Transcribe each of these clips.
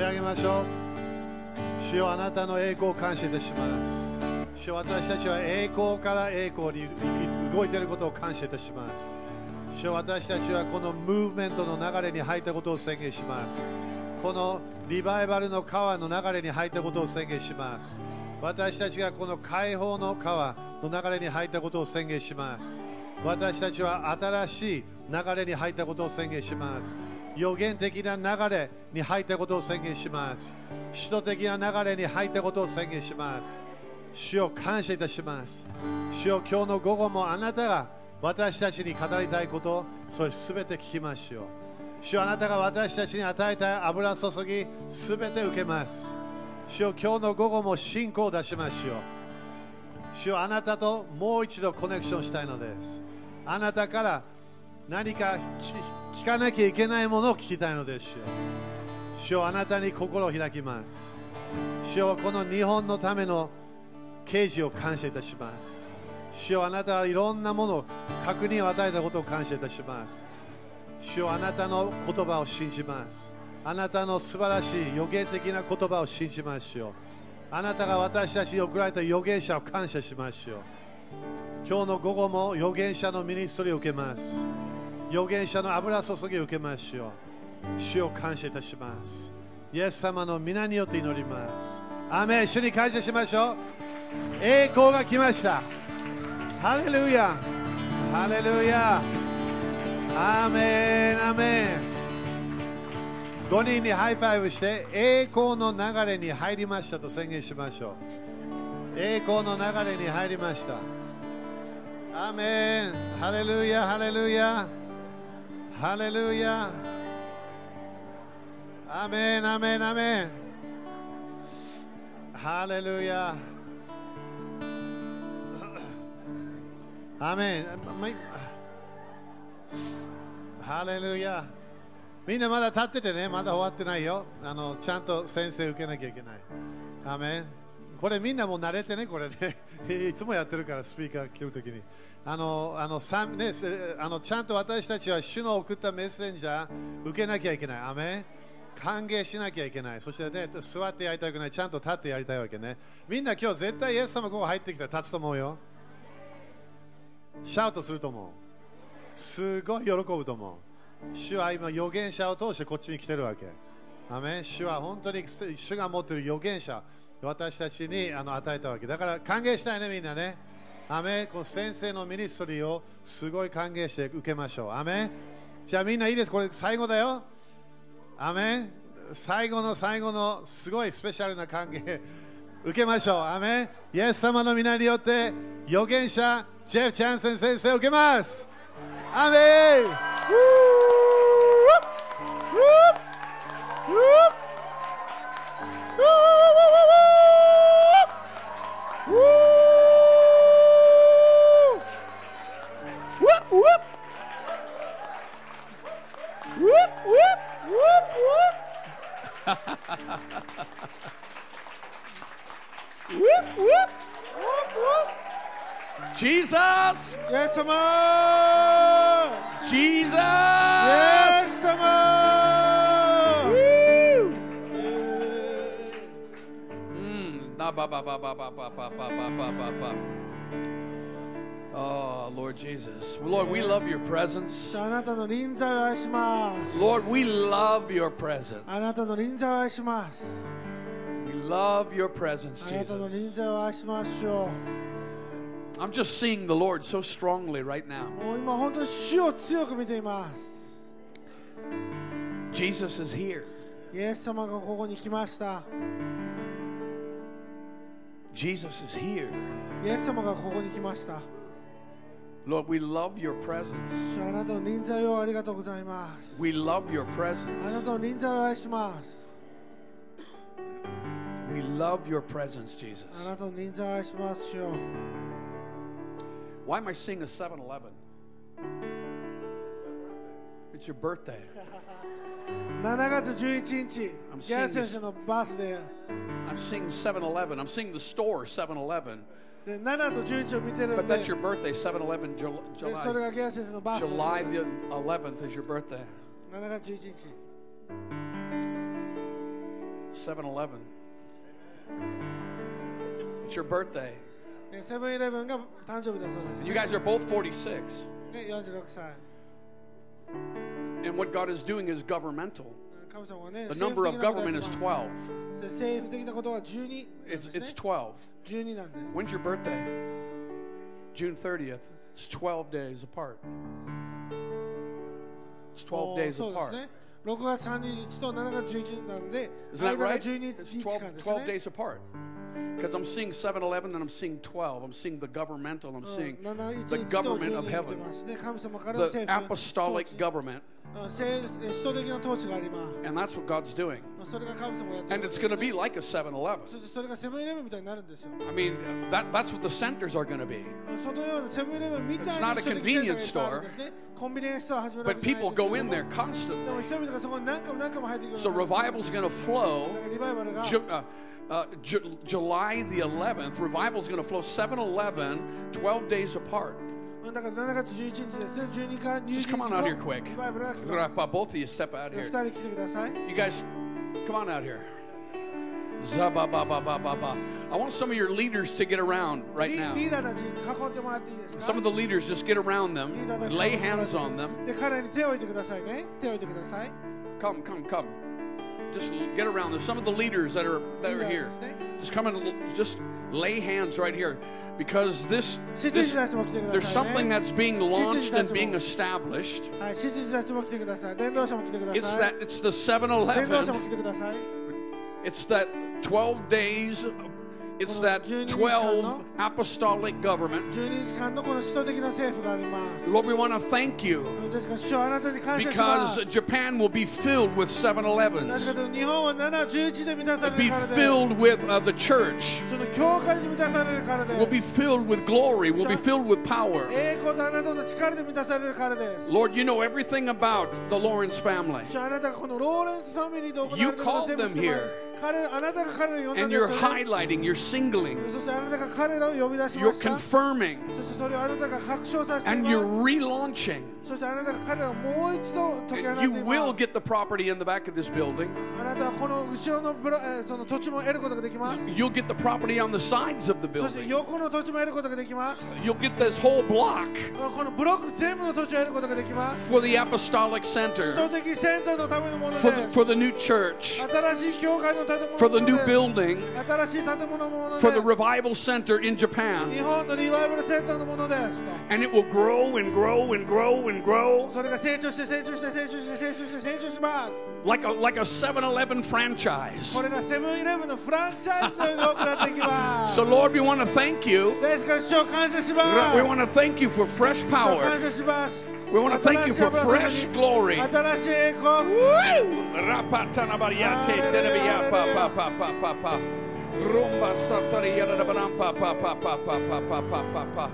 手上げましょう。主よあなたの栄光を感謝いたします。主よ私たちは栄光から栄光に動いていることを感謝いたします。主よ私たちはこのムーブメントの流れに入ったことを宣言します。このリバイバルの川の流れに入ったことを宣言します。私たちがこの解放の川の流れに入ったことを宣言します。私たちは新しい流れに入ったことを宣言します。予言的な流れに入ったことを宣言します。首都的な流れに入ったことを宣言します。主を感謝いたします。主を今日の午後もあなたが私たちに語りたいことそれすべて聞きましょう主あなたが私たちに与えた油注ぎすべて受けます。主よ今日の午後も信仰を出しましょう主よあなたともう一度コネクションしたいのです。あなたから何か聞かなきゃいけないものを聞きたいのです。よ主よあなたに心を開きます。主よこの日本のための啓示を感謝いたします。主よあなたはいろんなものを確認を与えたことを感謝いたします。主よあなたの言葉を信じます。あなたの素晴らしい予言的な言葉を信じましょうあなたが私たちに送られた預言者を感謝しましょう今日の午後も預言者のミニストリーを受けます。預言者の油注ぎを受けましょう。主を感謝いたします。イエス様の皆によって祈ります。アメン。主に感謝しましょう。栄光が来ました。ハレルヤ。ハレルヤ。アメン。アメン。5人にハイファイブして栄光の流れに入りましたと宣言しましょう。栄光の流れに入りました。アメン。ハレルヤ。ハレルヤ。ハレルヤアメンアメンアメンハレルヤアメンハレルヤみんなまだ立っててねまだ終わってないよ。あのちゃんと先生受けなきゃいけない。アメンこれみんなもう慣れてね、これね。いつもやってるから、スピーカー来るときに。あのあのね、あのちゃんと私たちは主の送ったメッセンジャー受けなきゃいけない。アメ歓迎しなきゃいけない。そしてね、座ってやりたくない。ちゃんと立ってやりたいわけね。みんな今日絶対イエス様ここ入ってきたら立つと思うよ。シャウトすると思う。すごい喜ぶと思う。主は今預言者を通してこっちに来てるわけ。アメ主は本当に主が持ってる預言者、私たちにあの与えたわけ。だから歓迎したいね、みんなね。アメンこの先生のミニストリーをすごい歓迎して受けましょう。アメンじゃあみんないいです。これ最後だよ。アメン最後の最後のすごいスペシャルな歓迎受けましょう。アメンイエス様の皆によって預言者ジェフ・チャンセン先生を受けます。アメン Jesus! Yes, come Jesus! Yes, come Mm, da ba ba ba ba ba ba ba ba ba ba ba. Oh, Lord Jesus. Lord, we love your presence. Lord, we love your presence. We love your presence, Jesus. I'm just seeing the Lord so strongly right now. Jesus is here. Jesus is here. イエス様がここに来ました。Lord, we love your presence. We love your presence. We love your presence, Jesus. Why am I seeing a 7 Eleven? It's your birthday. I'm seeing 7 Eleven. I'm seeing the store 7 Eleven. で7と11を見てる But んで that's your birthday, 7 Eleven, でそれ July. がギャル先生のバースデー July です the 11th is your birthday. 7月11日 7 Eleven. It's your birthday. ねセブンイレブンが誕生日だそうです、 You ね guys are both 46. ね、46歳 And what God is doing is governmental. The number of government is 12. It's, it's 12. When's your birthday? June 30th. It's 12 days apart. It's 12 days apart. 6月30日と7月11日なので、間が12日間ですね。12 days apart. Because I'm seeing 7 11 and I'm seeing 12. I'm seeing the governmental, I'm seeing the government of heaven, the apostolic government. And that's what God's doing. And it's going to be like a 7 Eleven. I mean, that, that's what the centers are going to be. It's not a convenience store. But people go in there constantly. So revival's going to flow. Ju- uh, uh, Ju- July the 11th, revival's going to flow 7 11, 12 days apart. だから7月11日ですね12日入 Just 日 come on out here quick. リバイバルが来ます Grappa, Both of you step out 2 here. 人来てください You guys, come on out here. Zabababababa. I want some of your leaders to get around right リ now. リーダーたちに囲んでもらっていいですか Some of the leaders just get around リ them, ーダーたち lay に囲んでもらっ hands て on them. で彼に手を置いてくださいね手を置いてください Come, come, come. Just get around. There's some of the leaders that are リ that ー are ダー here. ですね Just come and l- just lay hands right here. Because this, this there's something that's being launched and being established. It's that it's the 7-Eleven. It's that 12 days it's that 12 apostolic government. Lord, we want to thank you because Japan will be filled with 7 Elevens, be filled with uh, the church, will be filled with glory, will be filled with power. Lord, you know everything about the Lawrence family. You called them here, and you're highlighting, you're singling, you're confirming, and you're relaunching. You will get the property in the back of this building. あなたはこの後ろのブラその土地も得ることができます。You'll get the property on the sides of the building. 横の土地も得ることができます。You'll get this whole block このブロック全部の土地を得ることができます。for the apostolic center, 都的センターのためのもの for the, for the new church, for the new building, for the revival center in Japan. And it will grow and grow and grow and grow それが成長して成長して成長して成長して成長します like a, like a 7 Eleven franchise. これがセブンイレブンのフランチャイズのように多くなっていきま So, す Lord, we want to thank you. ですから主を感謝します We want to thank you for fresh 主を感 power. 謝します We want to thank you for fresh glory. 新しい栄光 Woo! Rapatanabariate, tenebiya, pa, pa, pa, pa, pa, pa. Rumba satariyada da banam, pa, pa, pa, pa, pa, pa, pa, pa, pa, pa.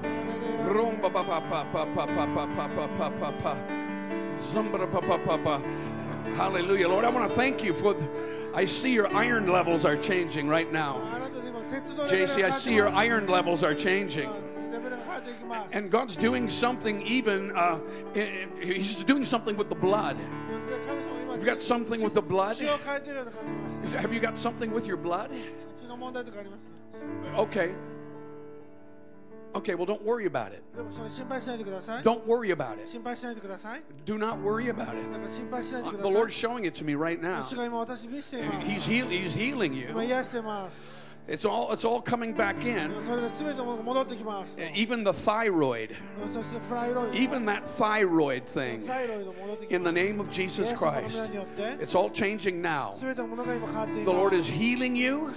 Hallelujah. Lord, I want to thank you for the, I see your iron levels are changing right now. JC, I see your iron levels are changing. And God's doing something even uh, he's doing something with the blood. Have you got something with the blood? Have you got something with your blood? Okay. Okay, well, don't worry about it. Don't worry about it. Do not worry about it. The Lord's showing it to me right now. He's, heal- he's healing you. It's all, it's all coming back in. Even the thyroid. Even that thyroid thing. In the name of Jesus Christ. It's all changing now. The Lord is healing you.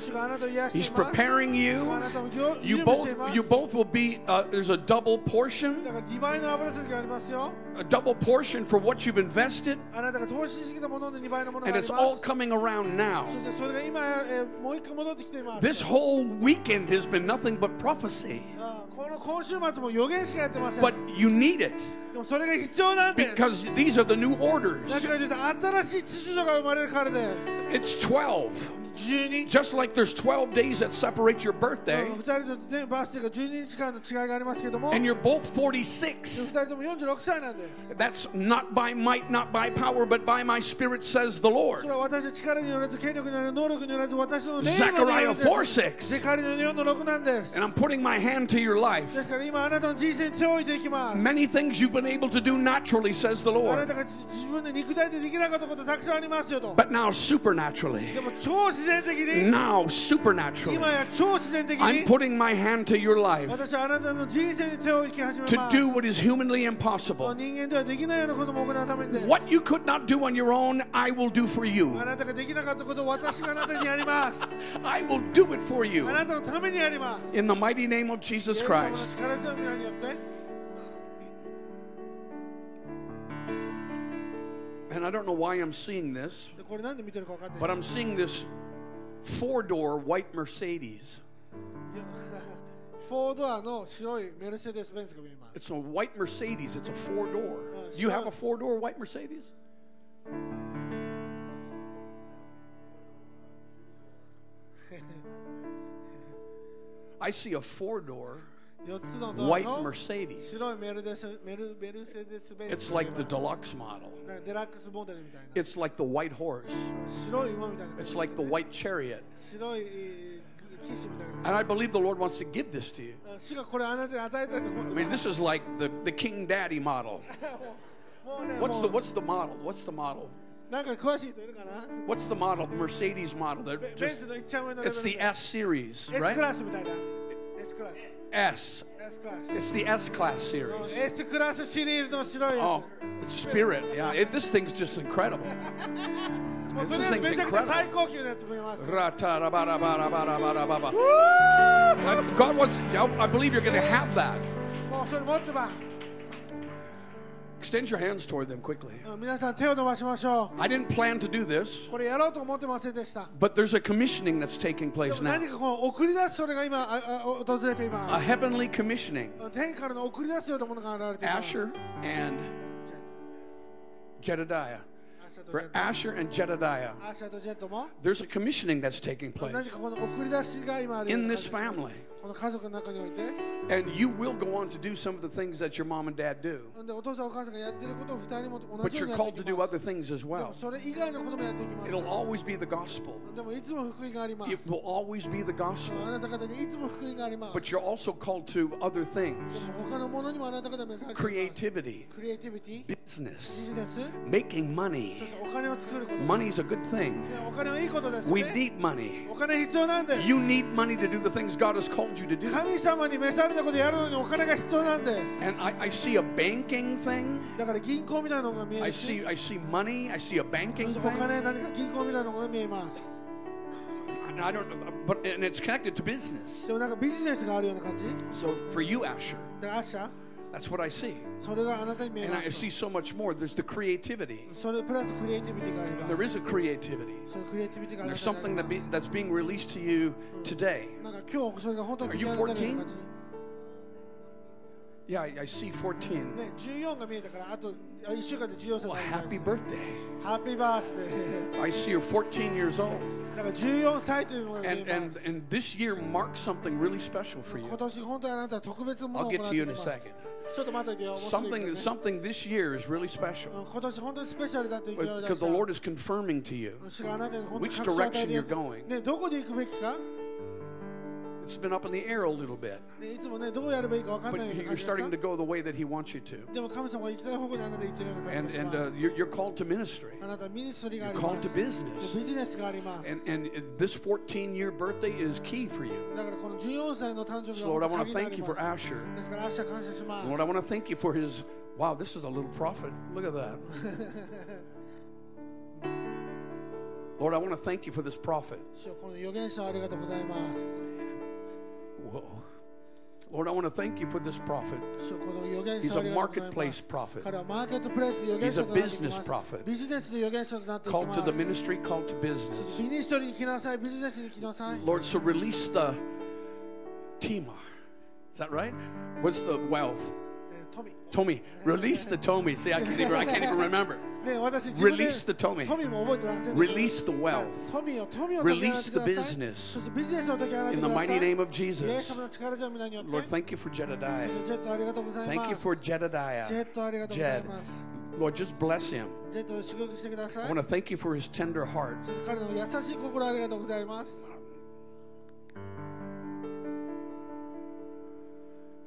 He's preparing you. You both, you both will be, uh, there's a double portion. A double portion for what you've invested. And it's all coming around now. This してそれが今、えーもう一回戻ってきています。 This whole weekend has been nothing but prophecy, あこの今週末も予言しかやってません。 but you need it でもそれが必要なんです。 because these are the new orders. なぜかというと新しい秩序が生まれるからです。 It's 12. 12 Just like there's 12 days that separate your う birthday, ん二人とねバースデーが12日間の違いがありますけども and 二 you're both 46. 人とも46歳なんです That's not by might, not by power, but by my spirit, says the そ Lord. れは私の力によらず権力によらず能力によらず私の霊の Zechariah によら 4ず 6. ゼカリの4の6なんです And I'm putting my hand to your life. ですから今あなたの人生に手を置いていきます Many things you've been able to do naturally, says the あな Lord. たが自自分で肉体でできなかったことたくさんありますよと But now, supernaturally, でも超自然的に now supernaturally. I'm putting my hand to your life to do what is humanly impossible. What you could not do on your own, I will do for you. I will do it for you. In the mighty name of Jesus Christ. And I don't know why I'm seeing this, but I'm seeing this four door white Mercedes. いやフォードアの白いメルセデス・ベンツが見えます It's a white Mercedes. It's a four door. Do you have a four door white Mercedes? I see a four door 4つのドア white Mercedes. It's like the deluxe model. It's like the white horse. It's like the white chariot. And I believe the Lord wants to give this to you. I mean, this is like the, the King Daddy model. What's the, what's the model? What's the model? What's the model? Mercedes model. Just, it's the S series, right? S class. S. It's the S class series. Oh, it's spirit. Yeah, it, this thing's just incredible. this, this thing's incredible. God wants. I believe you're going to have that. もうそれ持ってば Extend your hands toward them quickly. うん皆さん手を伸ばしましょ I didn't plan to do this, うこれやろうと思ってませんでした but there's a commissioning that's taking で place も now. 何かこの送り出すそれが今ああ訪れてい A ます heavenly commissioning. 天からの送り出すようなものが現れています Asher and Jedediah. アシャとジェ For ット Asher and Jedediah. アシャとジェットも There's a commissioning that's taking 何 place かこの送り出しが今あるよう in な this 感じです family. And you will go on to do some of the things that your mom and dad do. But you're called to do other things as well. It'll always be the gospel. It will always be the gospel. But you're also called to other things creativity, business, making money. Money's a good thing. We need money. You need money to do the things God has called called you to do. 神様に召されたことやるのにお金が必要なんです And I, I see a banking thing. だから銀行みたいなのが見え I るし see I see money. I see a そ banking してお thing. 金何か銀行みたいなのが見えます And I don't know, but and it's connected to business. でもなんかビジネスがあるような感じ So for you, Asher, でアッシャ that's what I see. And I see so much more. There's the creativity. And there is a creativity. And there's something that be, that's being released to you today. Are you 14? Yeah, I, I see 14. ね、14が見えたからあと1週間で14歳 Well, になり happy ます birthday. ハッピーバースデー I see you're 14 years old. だから14歳というのが見 And, えま and, す and this year marks something really special for 今 you. 年本当にあなたは特別なもの I'll を get 行 to って you い in ま a す second. ちょっと待ってよ面白いから Something, ね something this year is really special うん今年本当にスペシャルだって言われ because た the Lord is confirming to you. 主があなたに本当に Which 確信を与え direction るよ you're going. ね、どこで行くべきか、 it's been up in the air a little bit. But you're starting to go the way that He wants you to. And, and uh, you're, you're, called to ministry. You're called to business. And, and this 14 year birthday is key for you. So Lord, I want to thank you for Asher. Lord, I want to thank you for his. Wow, this is a little prophet. Look at that. Lord, I want to thank you for this prophet. Whoa. Lord, I want to thank you for this prophet. He's a marketplace prophet. He's a business prophet. Called to the ministry, called to business. Lord, so release the tima. Is that right? What's the wealth? Tommy. Tommy. Release the Tommy. See, I can't even, I can't even remember. Release the Tommy. Release the wealth. Release the business. In the mighty name of Jesus. Lord, thank you for Jedediah. Thank you for Jedediah. Jed. Lord, just bless him. I want to thank you for his tender heart.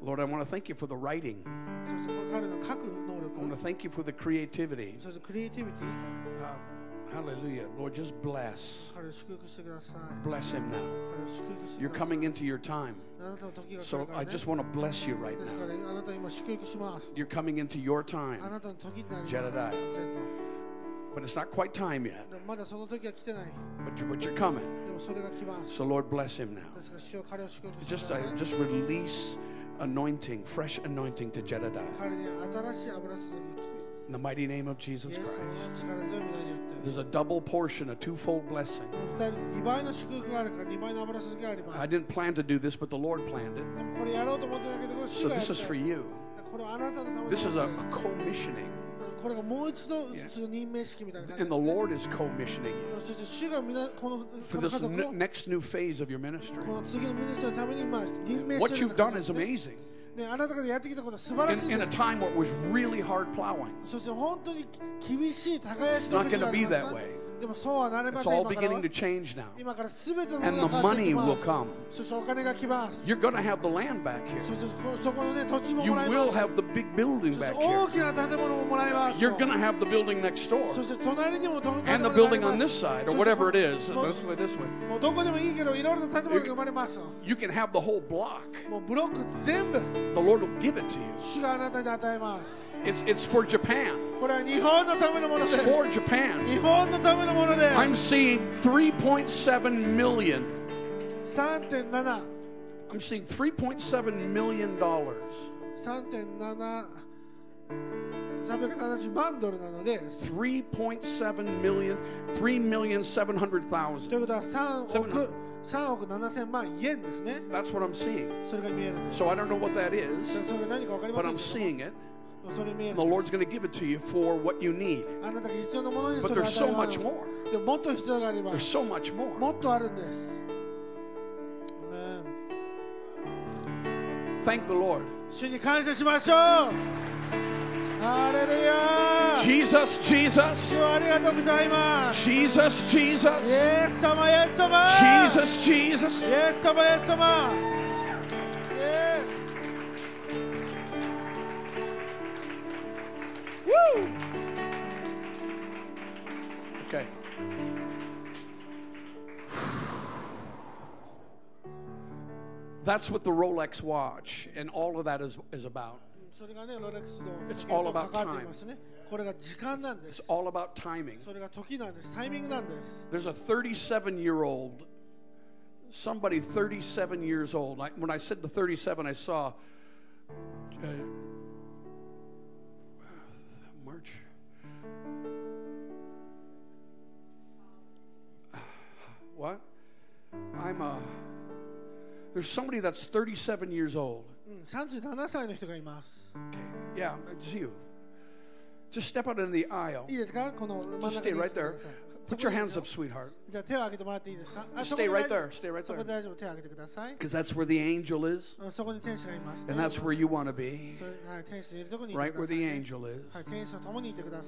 Lord, I want to thank you for the writing. I want to thank you for the creativity. Uh, hallelujah. Lord, just bless. Bless him now. You're coming into your time. So I just want to bless you right now. You're coming into your time. Jedediah but it's not quite time yet. But you're, but you're coming. So Lord, bless him now. Just, uh, just release anointing, fresh anointing to Jedediah. In the mighty name of Jesus Christ. There's a double portion, a twofold blessing. I didn't plan to do this, but the Lord planned it. So this is for you. This is a commissioning. のです commissioning. これがもう一度ずつ任命式みたいな感じ And で the す、ね、 Lord is commissioning you そして主が皆このこ for の this 家族 n- を next new phase of your ministry. この次のミニストのために今任命 What してい you've るよう done な is 感じで amazing. すねねあなたがやってきたことは素晴らしい In, で in a す time what was really hard plowing. そして本当に厳しい耕し It's の not 時 going が to あり be まし that た way. It's all beginning to change now. And the money will come. You're going to have the land back here. You will have the big building back here. You're going to have the building next door. And the building on this side, or whatever it is. This way, this way. You can have the whole block. The Lord will give it to you. 主があなたに与えます It's, it's for Japan. これは日本のためのもので It's す for Japan. 日本のためのものです I'm seeing 3.7 million. 3.7 I'm seeing 3.7 million dollars. 3.7 370万ドルなので 3.7 million, 3 million 700,000. ということは3億 700. 3億7000万円ですね That's what I'm seeing. それが見えるんです So I don't know what that is, それが何か分かりま but せん I'm け seeing it. and the Lord's going to give it to you for what you need. But there's so much more. There's so much more. Thank the Lord. Jesus, Jesus. Jesus, Jesus. Yes, sama. Jesus, Jesus. Yes, sama. Yes. That's what the Rolex watch and all of that is, is about. It's all about time. It's all about timing. There's a 37 year old, somebody 37 years old. I, when I said the 37, I saw uh, March. What? I'm a. There's somebody that's 37 years old. うん37歳の人がいます Okay. Yeah, it's you. Just step out into the aisle. Just stay right there. Put your hands up, sweetheart, Just stay right there, stay right there. because that's where the angel is, and that's where you want to be, right where the angel is.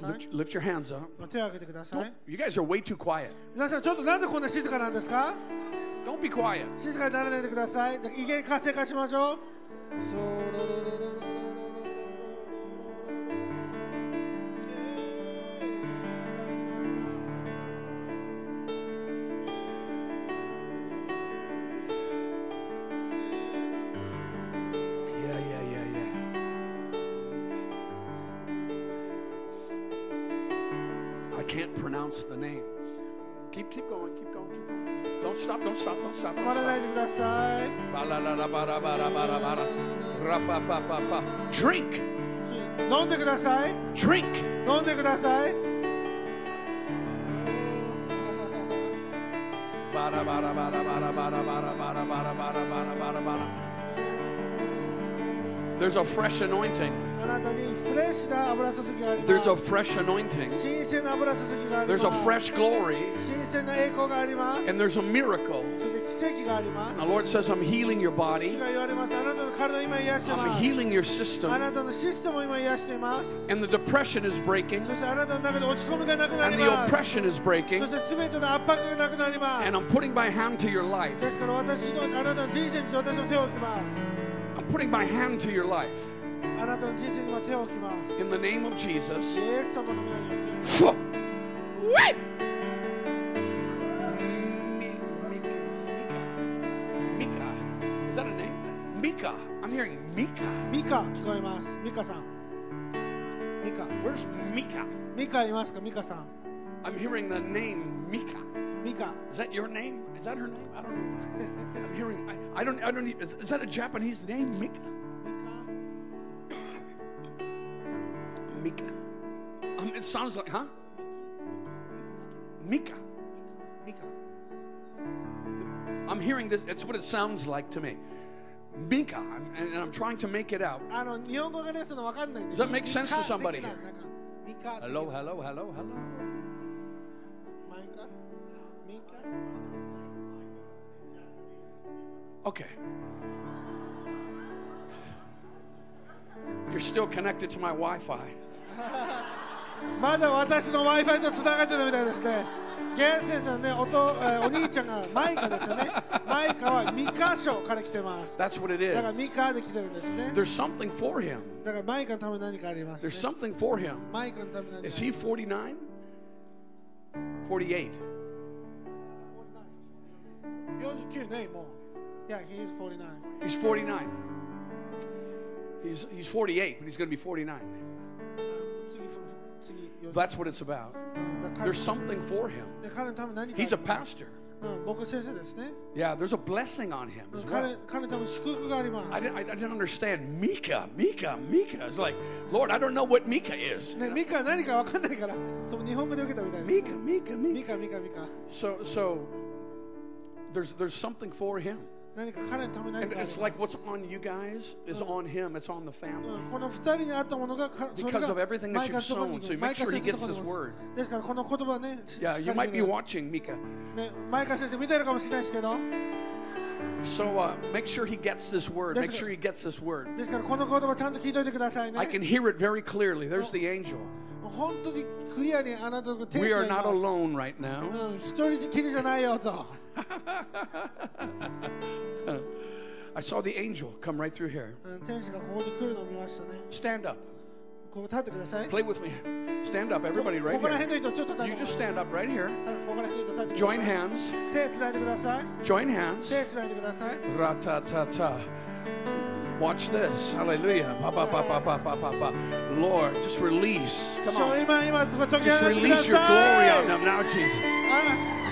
Lift, lift your hands up. 手を挙げてください。You guys are way too quiet. Don't be quiet. 静かにならないでください。異言活性化しましょう。それれれれれ Drink. Drink. Drink. There's a fresh anointing. There's a fresh anointing. There's a fresh glory. And there's a miracle. The Lord says, I'm healing your body. I'm healing your system. And the depression is breaking. And the oppression is breaking. And I'm putting my hand to your life putting my hand to your life. In the name of Jesus. Wait! Mika. Is that a name? Mika. I'm hearing Mika. Mika. Mika-san. Mika. Where's Mika? Mika いますか? Mika-san. I'm hearing the name Mika. Mika. Is that your name? Is that her name? I don't know. I'm hearing. I, I don't. I don't. Even, is, is, that a Japanese name, Mika? Mika. Mika. Um, it sounds like, huh? Mika. Mika. I'm hearing this. It's what it sounds like to me. Mika, and, and I'm trying to make it out. Ah, Does that make sense to somebody? Hello, hello, hello, hello. Okay. You're still connected to my Wi Fi. まだ私の Wi-Fi とつながってたみたいですね。ゲン先生のね、おと、えー、お兄ちゃんがマイカですよね。マイカはミカ書から来てます。That's what it is. だからミカで来てるんですね。There's something for him. だからマイカのため何かあります、ね。There's something for him. マイカのため何か。Is he 49? 48. 49もう。Yeah, Yeah, he's 49. He's 49. He's, he's 48, but he's going to be 49. That's what it's about. Uh, there's something for him. He's a pastor. Uh, yeah, there's a blessing on him uh, as well. I didn't, I didn't understand Mika, Mika, Mika. It's like, Lord, I don't know what Mika is. Mika, Mika, Mika. So, so there's, there's something for him. And it's like what's on you guys is on him. It's on the family. Because of everything that you've sown. So you make sure he gets his word. Yeah, you might be watching, Mika. So uh, make sure he gets this word. Make sure he gets this word. I can hear it very clearly. There's the angel. We are not alone right now. I saw the angel come right through here. Stand up. Play with me. Stand up, everybody, right here. You just stand up right here. Join hands. Join hands. Ra-ta-ta-ta. Watch this. Hallelujah. Ba, ba, ba, ba, ba, ba, ba. Lord, just release. Come on. Just release your glory on them now, Jesus.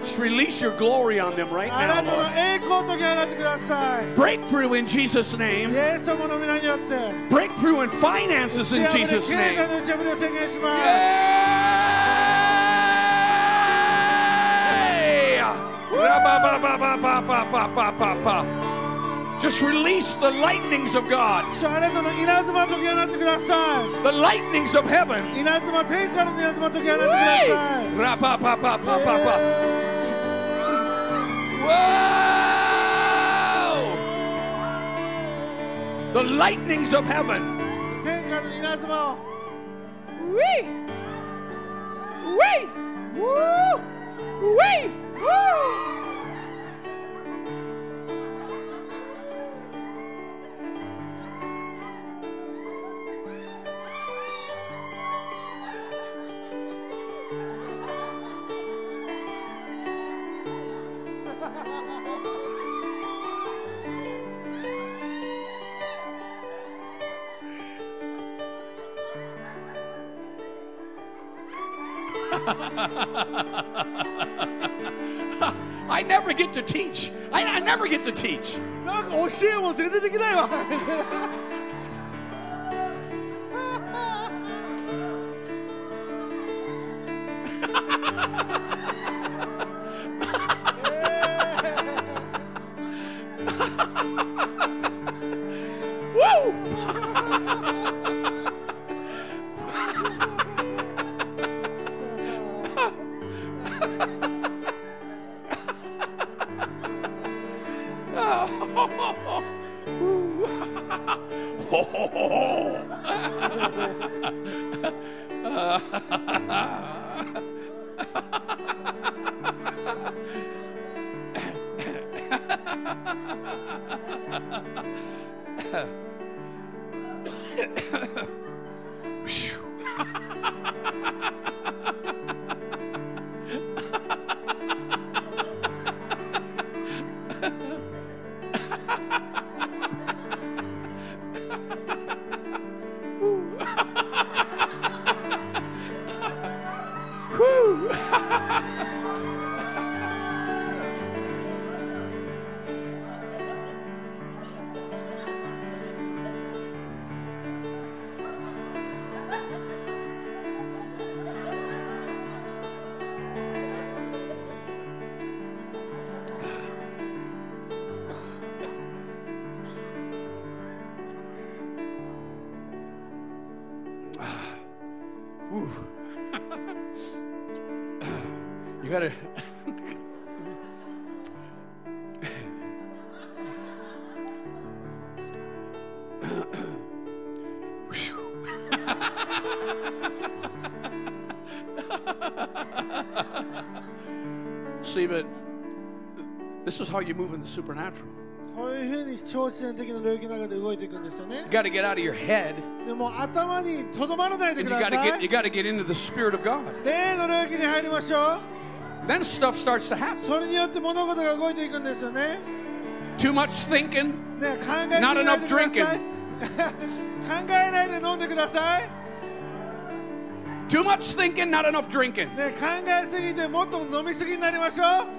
Just release your glory on them right now, Lord. Breakthrough in Jesus' name. Breakthrough in finances in Jesus' name. Just release the lightnings of God. The lightnings of heaven. The lightnings of heaven. Wee! Wee! Woo! Wee! Woo! I never get to teach. I, I never get to teach. なんか教えも全然できないわ Whew. you move in the supernatural. こういうふうに超自然的な領域の中で動いていくんですよね You got to get out of your head でも頭にとどまらないで and く you だ got to さ get you い got to get into the spirit of God. 霊の領域に入りましょ Then stuff starts to う happen. それによって物事が動いていくんですよね Too much thinking, ね考えすぎ Not ない enough でください drinking. 考えないで飲んでください too much thinking, not enough drinking. ね考えすぎてもっと飲みすぎになりましょう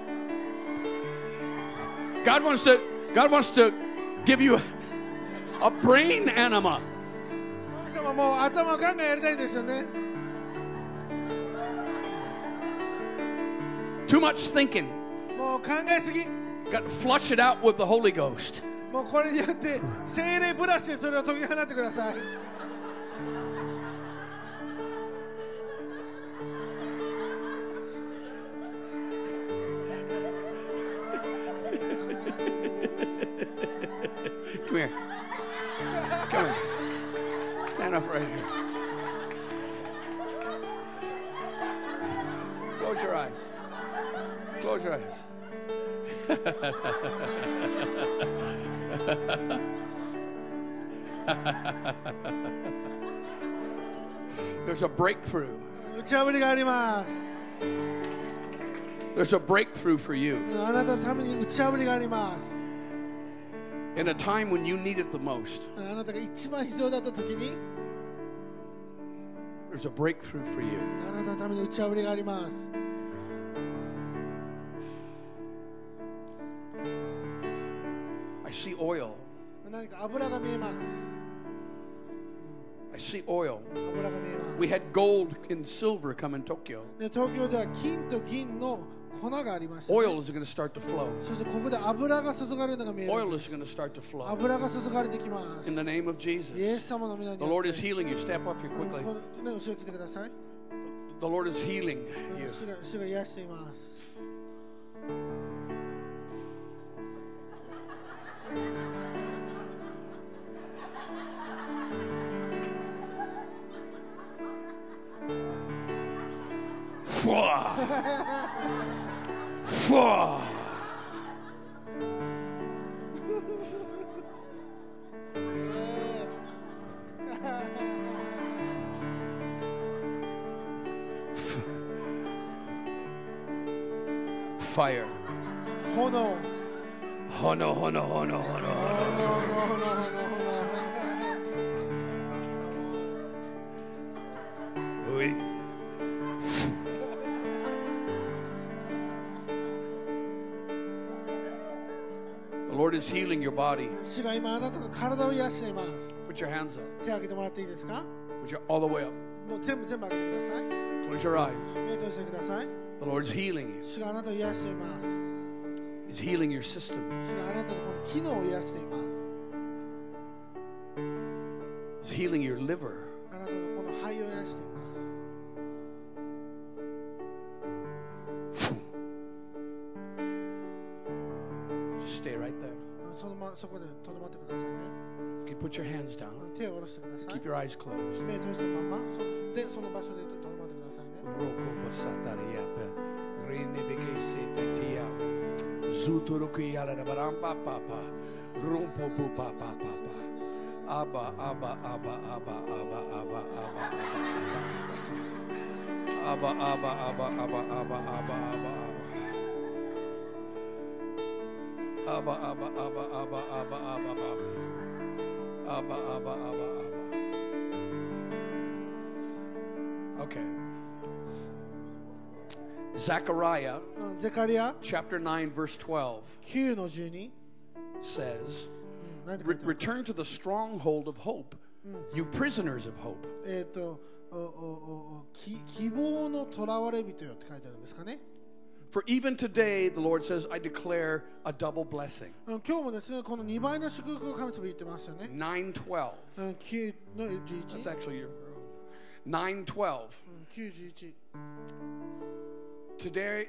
God wants to God wants to give you a brain enema. too much thinking. Got to flush it out with the Holy Ghost. もうこれによって聖霊ブラシでそれを解き放ってください。Close your eyes. Close your eyes. There's a breakthrough. There's a breakthrough for you. In a time when you need it the most. There's a breakthrough for you. see oil. 何か油が見えます I see oil. 油が見えます We had gold and silver come in Tokyo. で東京では金と銀の粉がありました、ね、 Oil is going to start to flow. そしてここで油が注がれるのが見える Oil is going to start to flow. 油が注がれてきます In the name of イエ Jesus. ス様の皆に The よっ Lord て is healing you. Step up here うん quickly. このね、後ろ来てください The Lord is healing you. Fua. Fua. Fire. Hono. Hono, hono, hono, hono, hono. Oui. Lord is healing your body. 主が今あなたの体を癒しています。 Put your hands up. 手を挙げてもらっていいですか Put your all the way up. もう全部全部挙げてください。 Close your eyes. 目閉じてください。 The Lord is healing you. 主があなたを癒しています。 He's healing your system. 主があなたのこの機能を癒しています。 He's healing your liver. そのまそこでとどまってくださいね You can put your hands down. 手を下ろしてください Keep your eyes closed. 目閉じたままそでその場所でとどまってくださいね Roko basatariapa. Rene begese tetia. Zuturuki yala da barampa papa. Rumpo pu papa papa. Abba, Abba, Abba, Abba, Abba, Abba, Abba. Abba, Abba, Abba, Abba, Abba, Abba, Abba. Abba, Abba, Abba, Abba, Abba, Abba, Abba. Abba, Abba, Abba, Abba. Okay. Zechariah うんゼカリア chapter 9, verse 12 9の12 says, 何て書 "Re- いてある Return to the stronghold of hope, you prisoners of hope. えっ、とおおおおき希望の囚われ人よって書いてあるんですかね For even today, the Lord says, I declare a double blessing. うん今日もですねこの2倍の祝福を神様言ってますよね、 912. うん、9の That's 11、 actually your 912. うん、91 Today,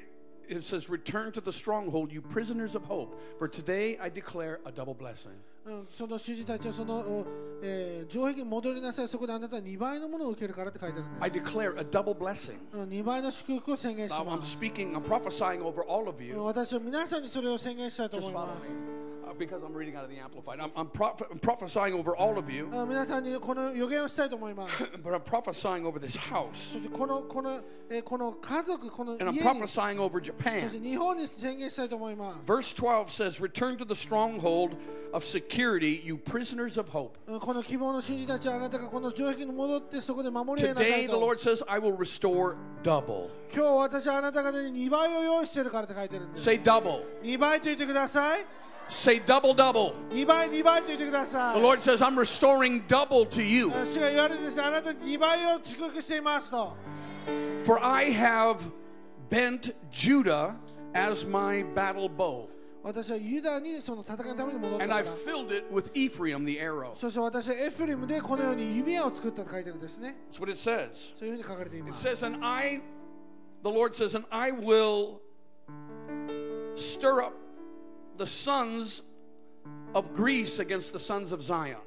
it says, Return to the stronghold, you prisoners of hope. For today, I declare a double blessing. うん、その主人たちはその、おえー城壁に戻りなさいそこであなたは2倍のものを受けるからって書いてあるんです I declare a double blessing. うん、2倍の祝福を宣言し Now, ま I'm す speaking, I'm prophesying over all of うん you. 私は皆さんにそれを宣言したいと Just 思いま follow す me. Uh, because I'm reading out of the Amplified. I'm, I'm, proph- I'm prophesying over all of you, うん皆さんにこの予言をしたいと思います but I'm prophesying over this house. そしてこのこの、えーこの家族この And 家 I'm に prophesying over そして Japan. 日本に宣言したいと思います Verse 12 says, Return to the stronghold of security, you prisoners of hope. うんこの希望の信じたちはあなたがこの城壁に戻ってそこで守り得なさ Today, い the と Lord says, I will restore double. 今日私はあなた方に2倍を用意してるからって書いてるんです Say double. 2倍と言ってください Say double, double. 2倍2倍と言ってくださ The い Lord says, I'm restoring double to you. 主が言われてですねあなたに2倍を祝福していますと For I have bent Judah as my battle bow, 私はユダにその戦いのために戻った and か I ら filled it with Ephraim the arrow. そして私はエフレムでこのように指輪を作ったと書いてるんですね That's what it says. そういうふうに書かれていま It す says, and I, the Lord says, and I will stir up the sons of Greece against the sons of Zion.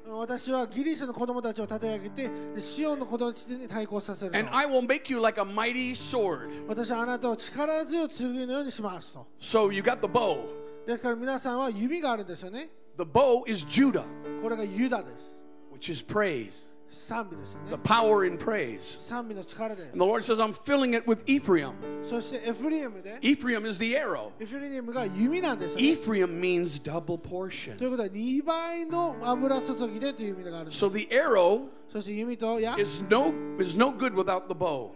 And I will make you like a mighty sword. So you got the bow. The bow is Judah, which is praise. The power in praise. And the Lord says, I'm filling it with Ephraim. Ephraim is the arrow. Ephraim means double portion. So the arrow is no, is no good without the bow.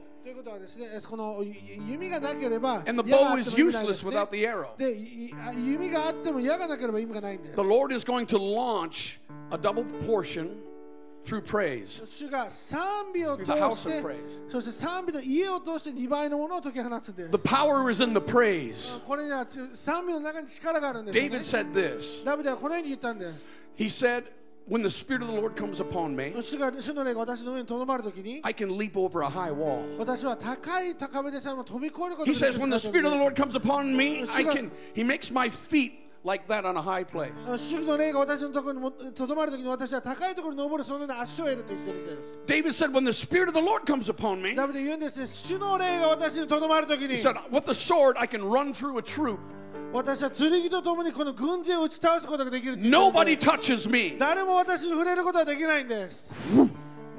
And the bow is useless without the arrow. The Lord is going to launch a double portion through praise. 主が賛美を通 Through the house して of praise. そして賛美の家を通して2倍のものを解き放つんです The power is in the praise. これには賛美の中に力があるんですよ、ね David、said this. ダビデはこのように言ったんです He said, When the Spirit of the Lord comes upon me, 主が主の霊が私の上にとどまるときに I can leap over a high wall. 私は高い高めでさえも飛び越えること He ができ says, る When the Spirit of the Lord comes upon me, I Sugar. can, He makes my feet like that on a high place. 主の霊が私のところにもとどまるときに私は高いところに登るそのような足を得ると言ってるんです David said, When the Spirit of the Lord comes upon me, ダビデ言うんですね主の霊が私にとどまるとき he に said, With the sword, I can run through a troop. 私は剣とともにこの軍勢を打ち倒すことができる Nobody touches me. 誰も私に触れることはできないんです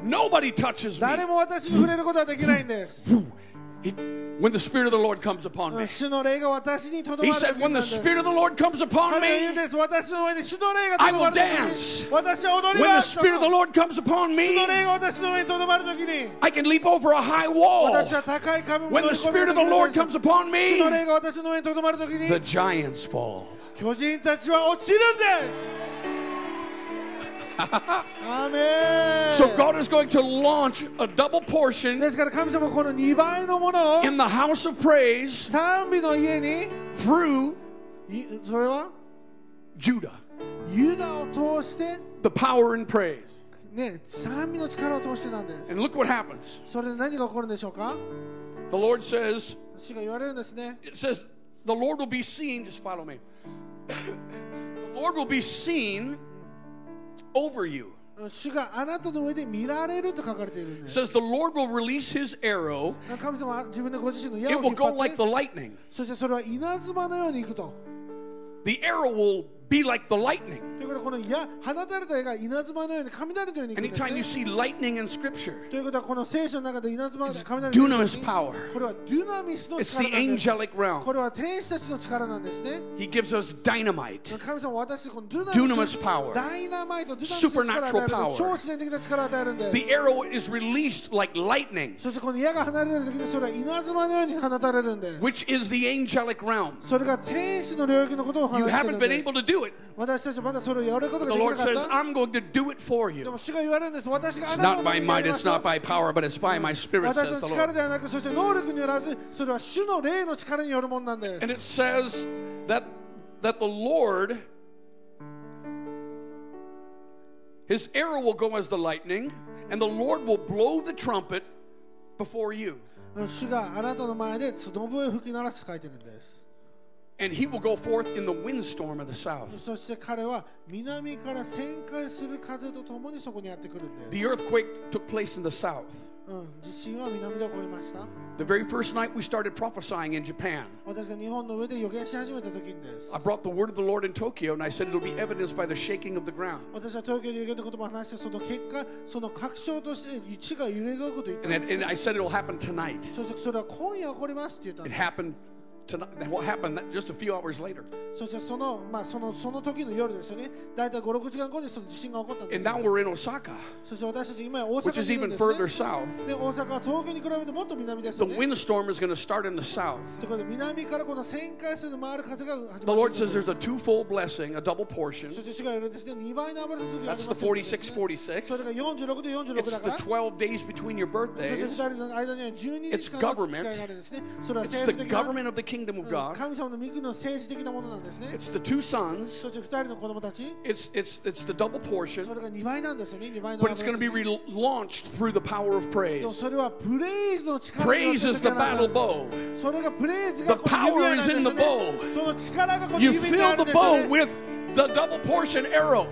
Nobody touches 誰 me. も私に触れることはできないんです He, when the Spirit of the Lord comes upon me. He said, When the Spirit of the Lord comes upon me, I will dance. When the Spirit of the Lord comes upon me, I can leap over a high wall. When the Spirit of the Lord comes upon me, the giants fall. 巨人たちは落ちるんですアーメン So God is going to launch a double portion ですから神様はこの2倍のものを in the house of praise 賛美の家に through いそれは Judah. ユダを通して The power in praise. ね賛美の力を通してなんです And look what happens. それで何が起こるんでしょうか The Lord says, 主が言われるんですね it says, the Lord will be seen, just follow me. Lord will be seen over you. 主があなたの上で見られると書かれているん It です says the Lord will release his arrow. 神様は自分でご自身の矢 It を will 引っ go 張っ like て the lightning. そしてそれは稲妻のようにいくと The arrow will be like the lightning. ということはこの矢放たれた矢が稲妻のように雷のようにいくんです Anytime you ね see lightning in Scripture, ということはこの聖書の中で稲妻雷のように dunamis power. これはデュナミスの It's 力 the なんです angelic こ realm. れは天使たちの力なんですね He gives us dynamite. 神様は私たちこのデュナミス Dunamis power. ダイナマイトデュナミスの力を与える Supernatural power. 超自然的な力を与えるんです The arrow is released like lightning, そしてこの矢が離れる時にそれは稲妻のように放たれるんです which is the angelic realm. それが天使の領域のことを You 話している haven't ん been です able to do it. 私たちはまだそれをやること The ができ Lord なか says, った I'm going to do it for で you. も主が言われるんです私があ It's なたの not た by めにや might, りま it's すよ not by power, but it's by my spirit, 私 says の the 力 Lord. ではなくそして能力によらずそれは主の霊の力によるものなんです And it says that that the Lord his arrow will go as the lightning, and the Lord will blow the trumpet before you. 主があなたの前で角笛を吹き鳴らすと書いてるんです And he will go forth in the windstorm of the south. そして彼は南から旋回する風とともにそこにやってくるんです、 The earthquake took place in the south. うん、地震は南で起こりました The very first night we started prophesying in Japan, 私が日本の上で予言し始めた時にです I brought the word of the Lord in Tokyo, and I said it'll be evidenced by the shaking of the ground. 私は東京で予言の言葉を話してその結果その確証として地が揺れ動くことを言ったん And, です、 and ね I、said it'll happen tonight. そしてそれは今夜起こりますって言ったん It です happened tonight. What happened just a few hours later? そしてその,、まあ、そのその時の夜ですよね大体56時間後にその地震が起こったんで And す now よ we're in Osaka, そして私たち今や大 which 阪 is にいるん even です、 further ね、 south. で大阪は東京に比べてもっと南です The よね windstorm is going to start in the south. ということで南からこの旋回する回る風が始まって The Lord くる says there's a twofold blessing, a double そ portion. して主が言うですね2倍の油注ぎがあり That's ま the すよって言うんですね 46, 46. それが46で46 It's だから the 12 days between your そして2 birthdays. 人の間には12 It's 日間の government. 違いがあるんですねそれは It's 政 the 府的な government of the kingdom of うん God. 神様の御国の政治的なものなんですね It's the two sons. そして2人の子供たち It's it's it's the double そ portion, れが2倍なんですよね2倍の but it's going to be 油注ぎ relaunched through the power of でも praise. それはプレイズの力によって Praise is the 解き放たれ battle る bow. それがプレイズが The この指輪なんです power is in the よね bow. その力がこの You 指にあ fill るん the ですよ bow ね with the double portion arrow.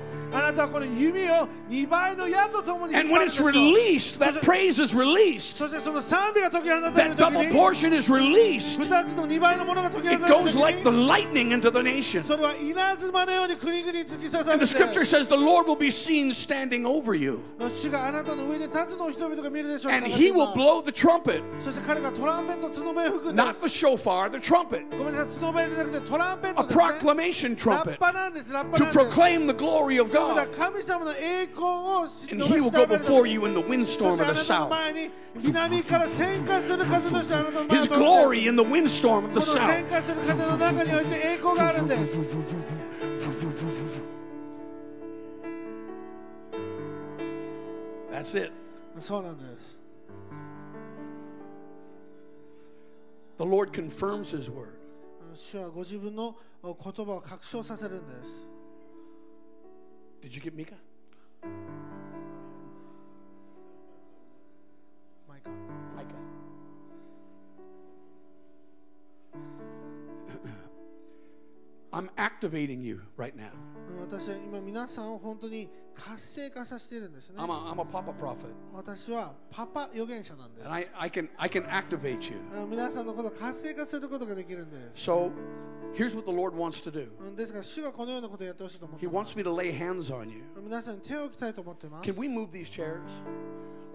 And when it's released, that praise is released. That double portion is released. It goes like the lightning into the nation. And the scripture says the Lord will be seen standing over you. And he will blow the trumpet. Not the shofar, the trumpet. A proclamation trumpet to proclaim the glory of God. God. 神様の栄光を知 And 述 he べ will 伝え go られる before you in the そ windstorm して of あな the たの south. 前に南から旋回する風としてあなたの前を His 通って glory in the windstorm of こ the の south. 旋回する風の中において栄光があるんです That's it. そうなんです The Lord confirms his word. 主はご自分の言葉を確証させるんです did you get Mika? Micah. Micah. I'm activating you right now. 私は今皆さんを本当に活性化させているんですね I'm a, I'm a papa prophet, 私はパパ預言者なんです and I, I can I can activate you. あ皆さんのことを活性化することができるんです So here's what the Lord wants to do. うんですから主がこのようなことをやってほしいと思って He wants me to lay hands on you. 皆さんに手を置きたいと思ってます Can we move these chairs?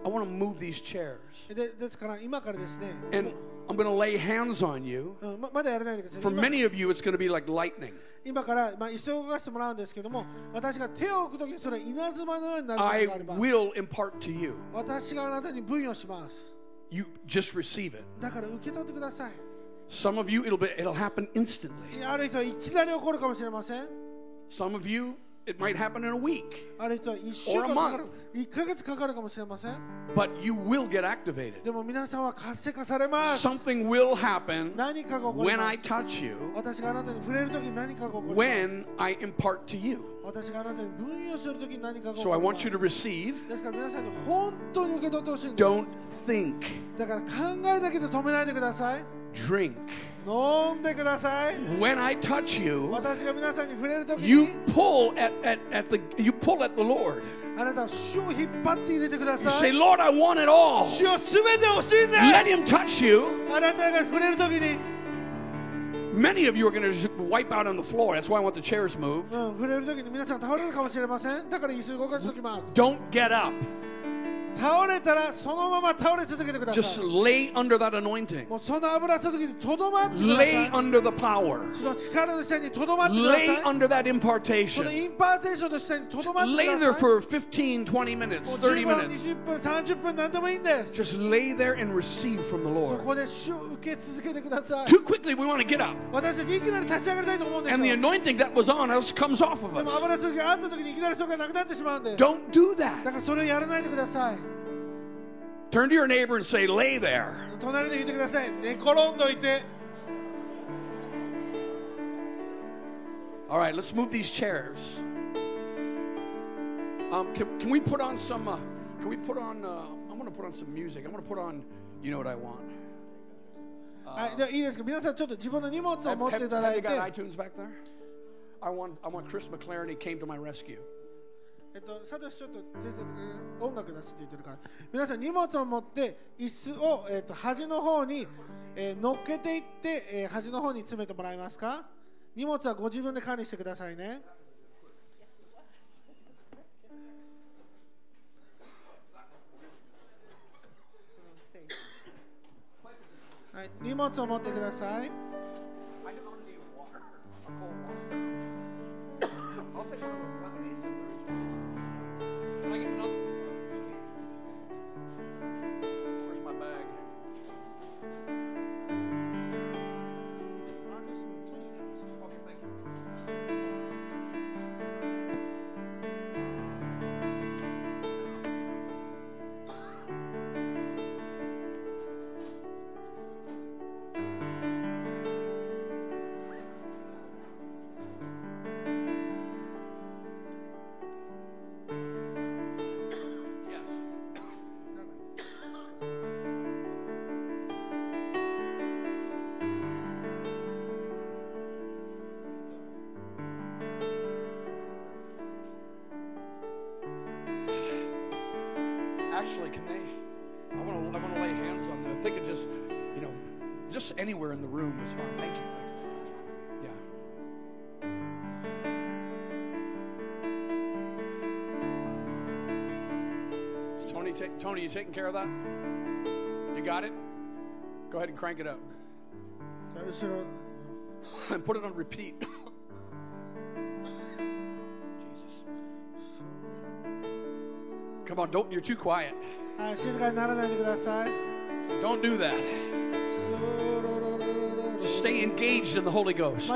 I want to move these chairs. でですから今からですね And I'm going to lay hands on you. うんままだやらないでください For 今 many of you, it's going to be like lightning. 今から、まあ、一緒動かしてもらうんですけども私が手を置くときにそれは稲妻のようになること I があれば will impart to you. 私があなたに分与します You just receive it. だから受け取ってください Some of you, it'll be it'll happen instantly. ある人はいきなり起こるかもしれません Some of you, it might happen in a week. ある人は1週間 Or a かかる month. 1ヶ月かかるかもしれません But you will get activated. でも皆さんは活性化されます Something will happen 何かが起こり when ま I す touch you, 私があなたに触れるときに何かが起こります when I impart to you. 私があなたに分与するときに何かが起 So こ I りま want す you to receive. ですから皆さんに本当に受け取ってほしいんです Don't think, だから考えだけで止めないでください drink. When I touch you, you pull at, at, at the you pull at the Lord. You say, Lord, I want it all. Let him touch you. Many of you are going to wipe out on the floor. That's why I want the chairs moved. Don't get up. 倒れたらそのまま倒れ続けてくださ Just い lay under that anointing. もうその油注ぎにとどまってくださ Lay い under the power. その力の下にとどまってくださ Lay い under that その impartation. インパーテーションの下にとどまってく Lay だ there さい for 15, 20 minutes, もう 30 10分 minutes. 20分30分何でもいいんです Just lay there and receive from the そ Lord. こで主を受け続けてください Too quickly, we want to get up. 私たちいきなり立ち上がりたいと思うんです And the よ anointing that was on us comes off of でも us. 油注ぎがあった時にいきなりそれがなくなってしまうんです Don't do だ that. からそれをやらないでください Turn to your neighbor and say, lay there. All right, let's move these chairs. Um, can, can we put on some? Uh, can we put on? Uh, I'm going to put on some music. I'm going to put on. You know what I want. Uh, はい、でいいですか皆さんちょっと自分の荷物を持っていただいて。Have, have, have you got iTunes back there? I want, I want Chris McClarty. He came to my rescue. えっと、サトシちょっと手伝ってくれ音楽出すって言ってるから。皆さん荷物を持って椅子を、えっと、端の方に、えー乗っけていって、えー端の方に詰めてもらえますか？荷物はご自分で管理してくださいね。はい、荷物を持ってください。taking care of that? You got it? Go ahead and crank it up. and put it on repeat. Jesus. Come on, don't, you're too quiet. Don't do that. Just stay engaged in the Holy Ghost.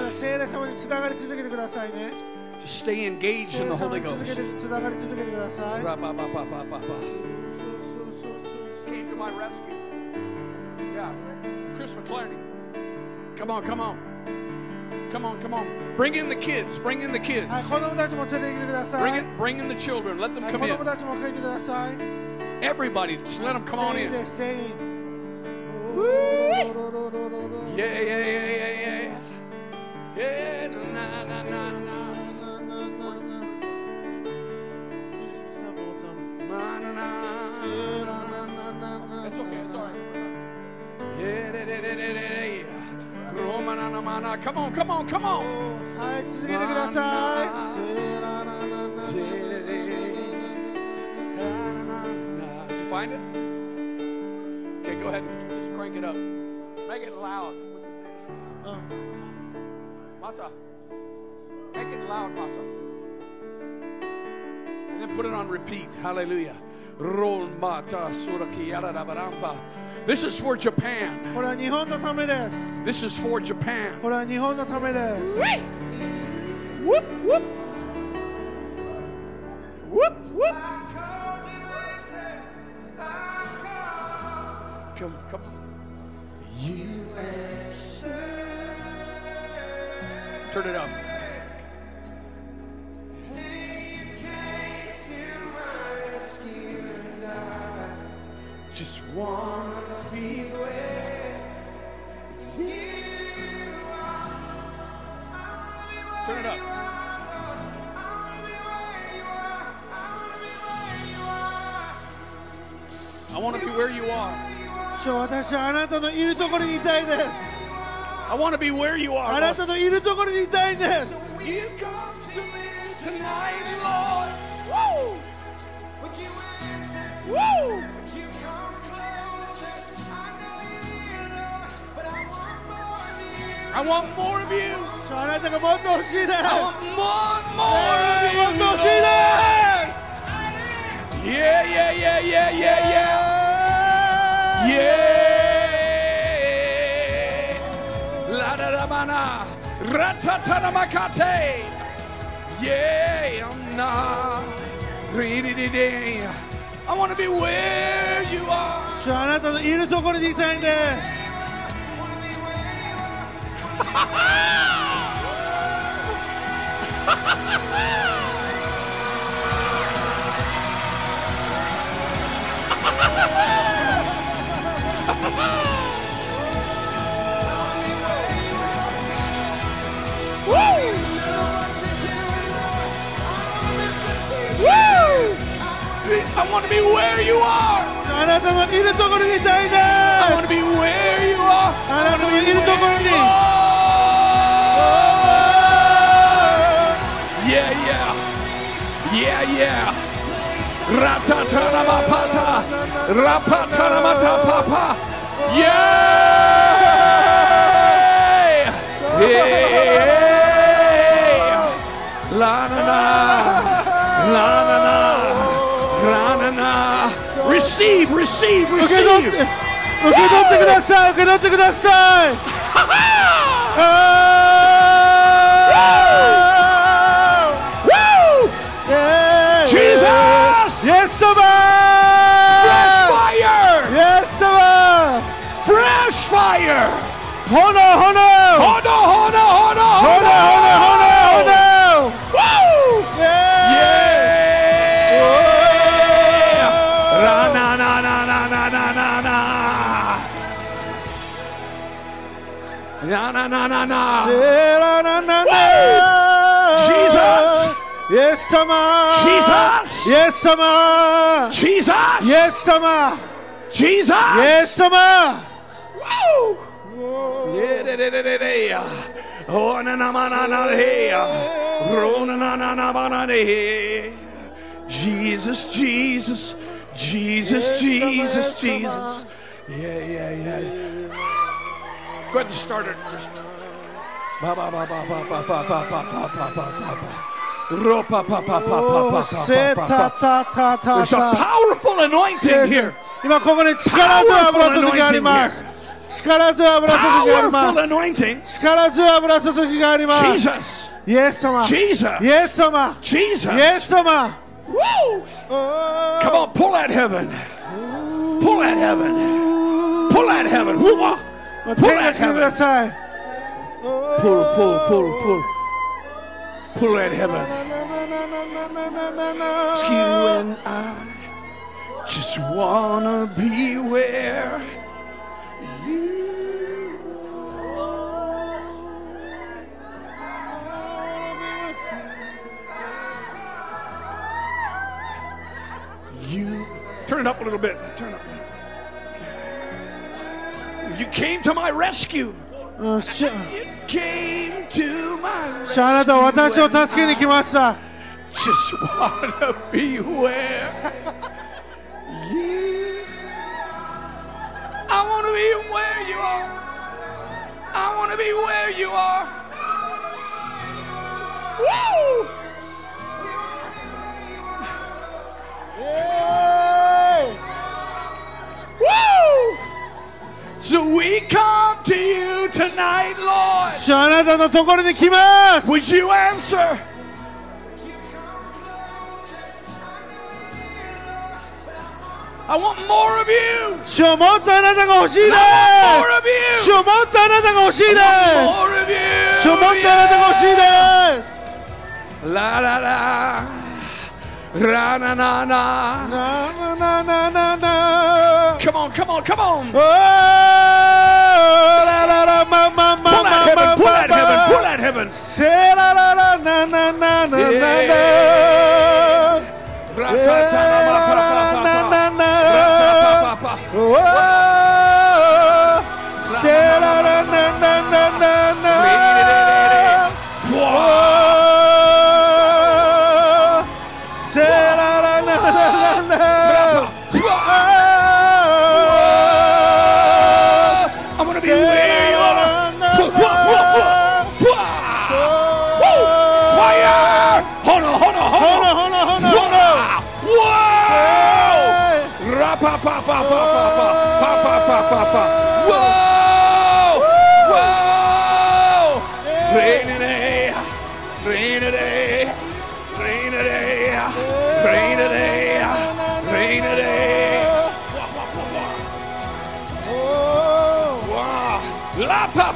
Just stay engaged in the Holy Ghost my rescue. Yeah. Chris McClarty. Come on, come on. Come on, come on. Bring in the kids. Bring in the kids. Bring in, bring in the children. Let them come in. Everybody, just let them come on in. Yeah, yeah, yeah, yeah, yeah. Yeah, na, na, na, na. Na, na, na. Na, na, na. It's okay, it's all right. Yeah, da, da, da, da, da, yeah. Roma, na, na, ma, na. Come on, come on, come on. はい続けてくださいセララララ Did you find it? Okay, go ahead and just crank it up. Make it loud. うん Masa. Make it loud, Masa. And then put it on repeat. Hallelujah. Ron-mata suraki yaradabaramba. This is for Japan. これは日本のためです This is for Japan. これは日本のためです Whoop, whoop. Whoop, whoop. Come, come. You Turn it up. なたのいるところにいたいです I want to be where you あ are. な Lord. たのいるところにいたいんです You come to me tonight, Lord. Woo! Woo! I want more of you. 主よあなたがもっと欲しいです I want more, も more of っ you. と欲しい Lord. です Yeah, yeah, yeah, yeah, yeah, yeah. Yeah. La da da mana. Ratatana makate. Yeah, na. Ri-di-di-di. I want to be where you are. 主よあなたのいるところにいたいんです I want to be where you are. 主よあなたのいるところにいたいんで I す want to be where you are. あなたのいるところに Yeah, yeah. Yeah, yeah. Ratatana mapata. Rapatana matapapa. Yeah. Yeah. La na na. La na na. receive, receive, receive. 受け取ってください受け取ってください Woo! Jesus! Yes, Fresh fire! Yes, Fresh fire! 炎 na na na na na. na, na, na. Jesus. Yes, Sama. Jesus. Yes, Sama. Jesus. Yes, Sama. Jesus. Yes, Sama. Woo. Yeah, yeah, yeah, yeah, yeah. Oh, na na na na na na na na na na Jesus, Jesus, Jesus, Jesus, Jesus. Yeah, yeah, yeah. Go ahead and start it. There's a powerful anointing here. 今ここに力強い油注ぎがあります。力強い油注ぎがあります。力強い油注ぎがあります。イエス様。イエス様。イエス様。Woo! Come on, pull that heaven. Pull that heaven. Pull that heaven. Pull, pull that side. Pull, pull, pull, pull. Pull that heaven. You and I just wanna be where you. You turn it up a little bit. Turn You came to my rescue. うんし You came to my しあなたは私を助けに来ました Just wanna be where you. I wanna be where you are. I wanna be where you are. Woo! Woo! tonight, Lord. しあなたのところに来ます Would you answer? I want more of you. 主よもっとあなたが欲しいで I want more of す主 you. よもっとあなたが欲しいです More of you. 主よもっとあなたが欲しいです La la la. Ra na na na. ななななな Come on, come on, come on. おー heaven. Yeah.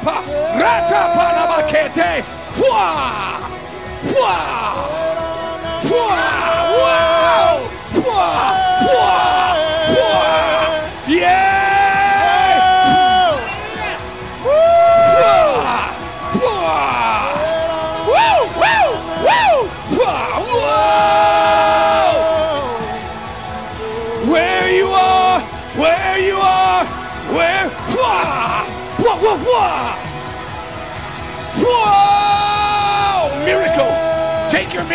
Rapa, Ratapa Namakete, Fua, Fua, Fua, Fua, Fua, Fua.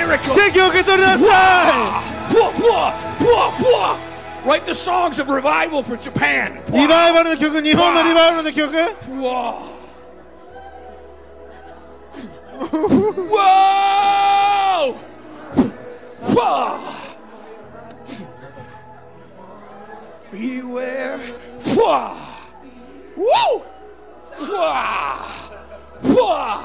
miracle! 奇跡を受け取りなさ Pwah, pwah, pwah, pwah. Write the songs of revival for Japan. いリバイバルの曲日本のリバイバルの曲 Whoa. Whoa! Whoa! Beware. Whoa! Woo! Whoa! Whoa!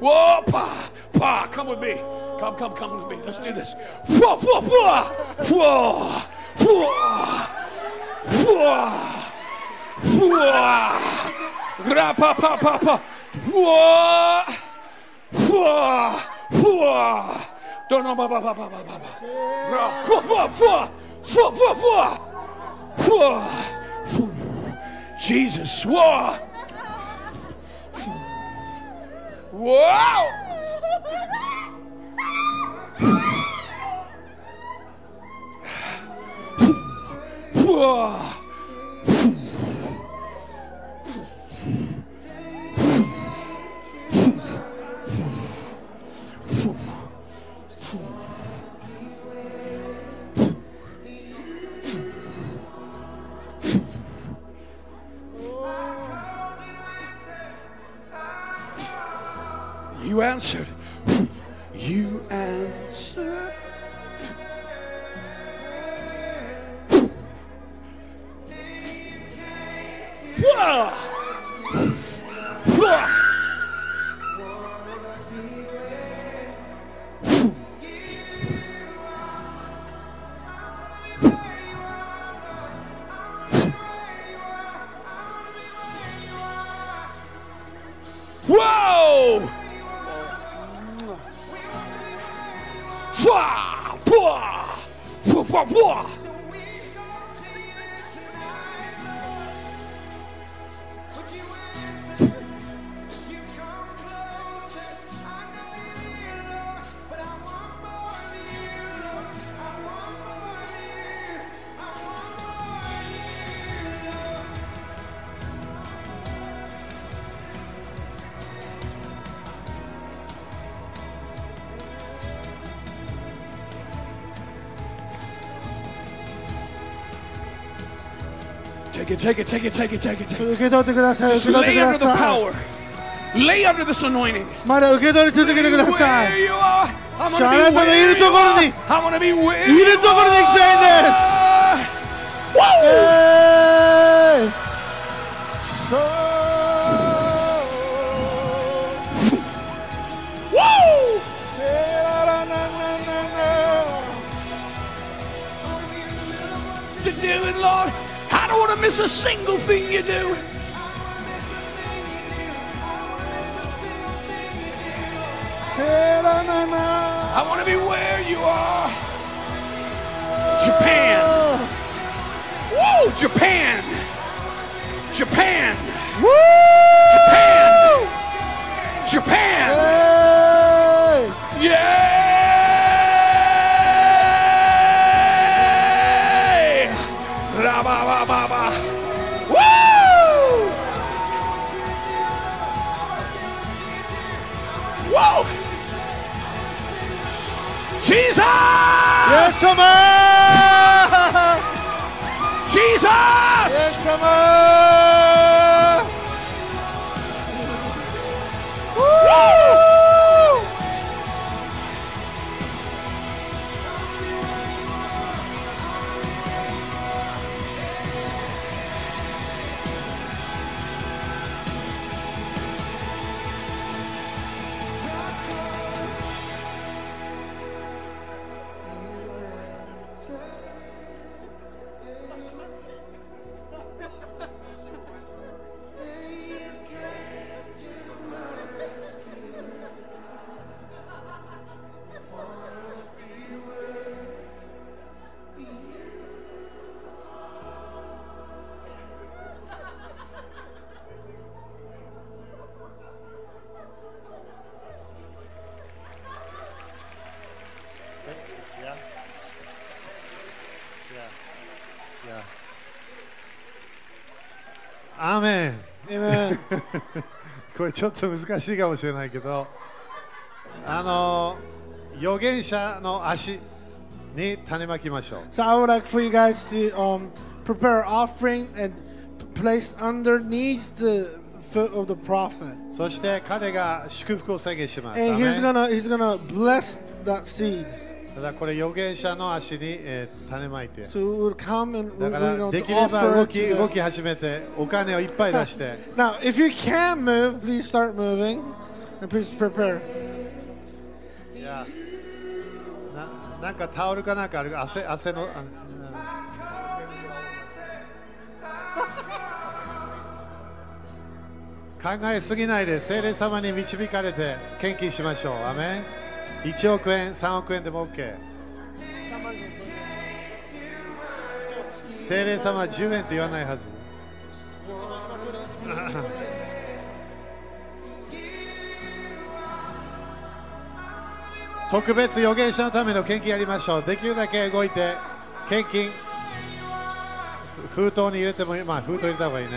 Whoa! Pa! Pa! Come with me. Come, come, come with me. Let's do this. Whoa! Whoa! Whoa! Whoa! Whoa! Whoa! Ra pa pa pa pa. Whoa! Whoa! Whoa! Don't know ba ba ba ba ba ba. Whoa whoa whoa whoa whoa whoa whoa. Jesus! Whoa! Whoa! You answered. You answered. 우 와! take it, take it, take it, take it, take it. Just lay under the power. Lay under this anointing. Where you are, I'm going to be where you are. I'm going to be where you are. Whoa! Miss a single thing you do. I want to be where you are. Japan. Woo! Japan. Japan. Woo! Japan. Japan. Yes, Jesus! Yes, ちょっと難しいかもしれないけどあの預言者の足に種まきましょう So I would like for you guys to um, prepare offering and place underneath the foot of the prophet. そして彼が祝福を宣言します And he's ン gonna he's gonna bless that seed. ただこれ預言者の足に、え、種まいて、so、come and, だからできれば動き,動き始めてお金をいっぱい出して。Now, if you can move, please start moving please prepare. な,なんかタオルかなんかある？汗,汗のあ、うん、考えすぎないで精霊様に導かれて献金しましょう。アメン。1億円3億円でも OK 聖霊様は10円って言わないはず。特別預言者のための献金やりましょう。できるだけ動いて献金封筒に入れてもいい。まあ封筒入れた方がいいね。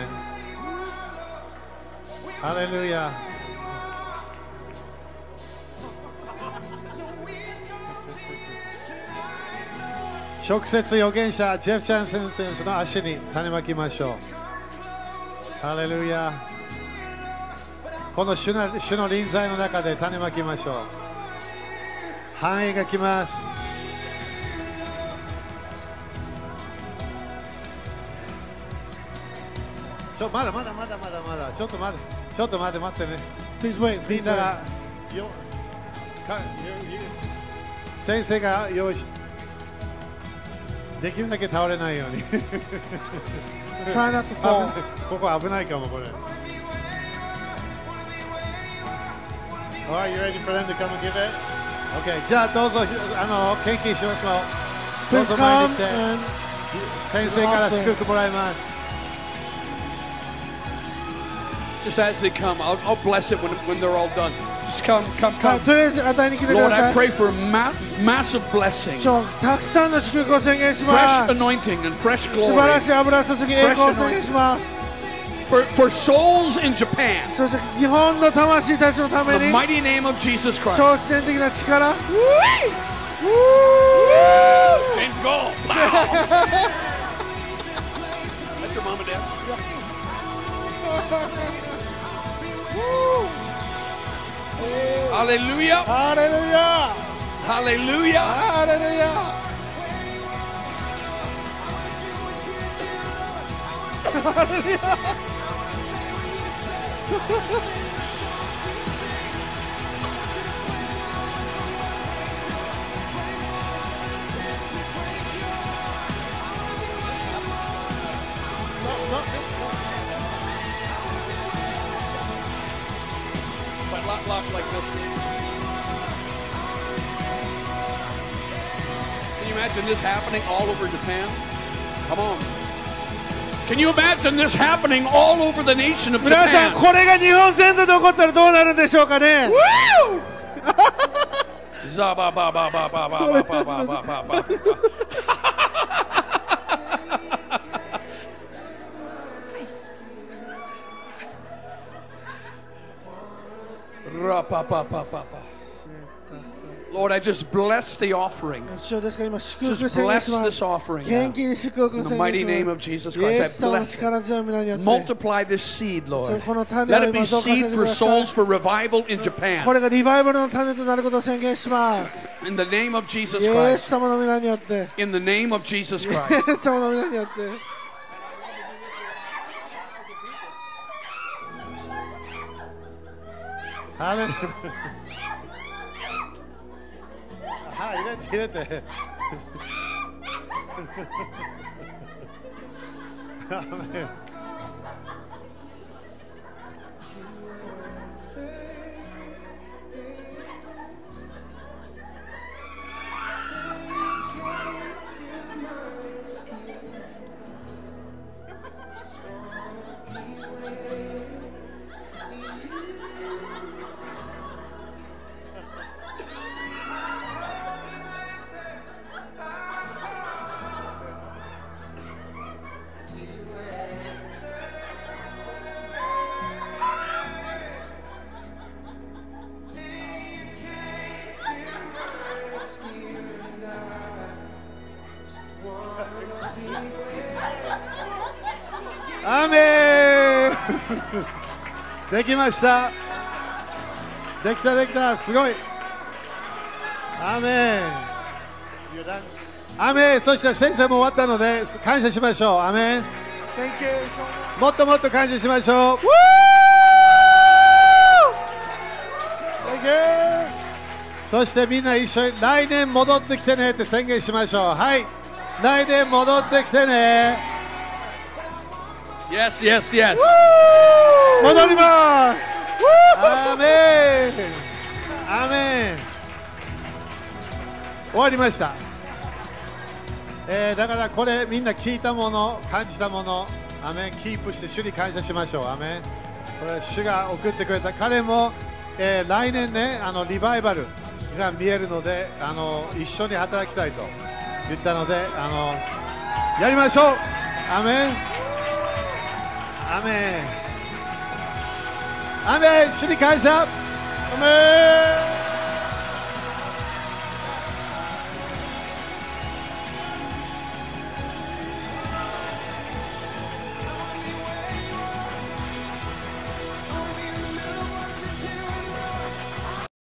ハレルヤ。直接預言者ジェフ・チャンセン先生の足に種まきましょう。ハレルヤ。この主の主の臨在の中で種まきましょう。繁栄が来ます。ちょまだまだまだまだまだ。ちょっと待ってちょっと待って待ってね。Please wait. みんな.が先生が用意しできるだけ倒れないように Try not to fall. ここ危ないかもこれ Alright, you ready for them to come and give it? OK じゃあどうぞあの献金しましょうどう Please ぞ前に come 来て and 先生から祝福もらいます Just as they come, I'll, I'll bless it when, when they're all done. Just come, come, あ come. とりあえず与えに来てく Lord, だ I さい。 pray for ma- massive blessing, そうたくさんの祝福を宣言し fresh ます。 anointing, and fresh 素晴ら glory しい油注ぎ、栄光を宣言します。 for, for souls in Japan. そして日本の魂たちのため In the に mighty name of Jesus Christ. 超自然的な力。 James Hallelujah. Hallelujah. Hallelujah. Hallelujah. Lock, lock, like imagine this happening all over Japan? Come on. Can you imagine this happening all over the nation of 皆さん Japan? これが日本全土で起こったらどうなるんでしょうかね Woo! Zaba ba ba ba ba ba ba ba ba ba ba ba. Ra pa pa pa pa pa. Lord, I just bless the offering. Just bless this offering. Now. In the mighty name of Jesus Christ, I bless it. Multiply this seed, Lord. Let it be seed for souls for revival in Japan. In the name of Jesus Christ. In the name of Jesus Christ. Hallelujah. 哎，对对对。できました。できたできた。すごい。アーメンアーメンそして先生も終わったので感謝しましょう。アーメ.もっともっと感謝しましょう。Thank you. そしてみんな一緒に来年戻ってきてねって宣言しましょう。はい。来年戻ってきてね。Yes, yes, yes. 戻ります。アーメン。アメン。終わりました、えーだからこれみんな聞いたもの感じたものアメン。キープして主に感謝しましょう。アメン。これ主が送ってくれた。彼も、えー来年ねあのリバイバルが見えるのであの一緒に働きたいと言ったのであのやりましょう。アーメン。アメン。アーメン主に感謝アーメン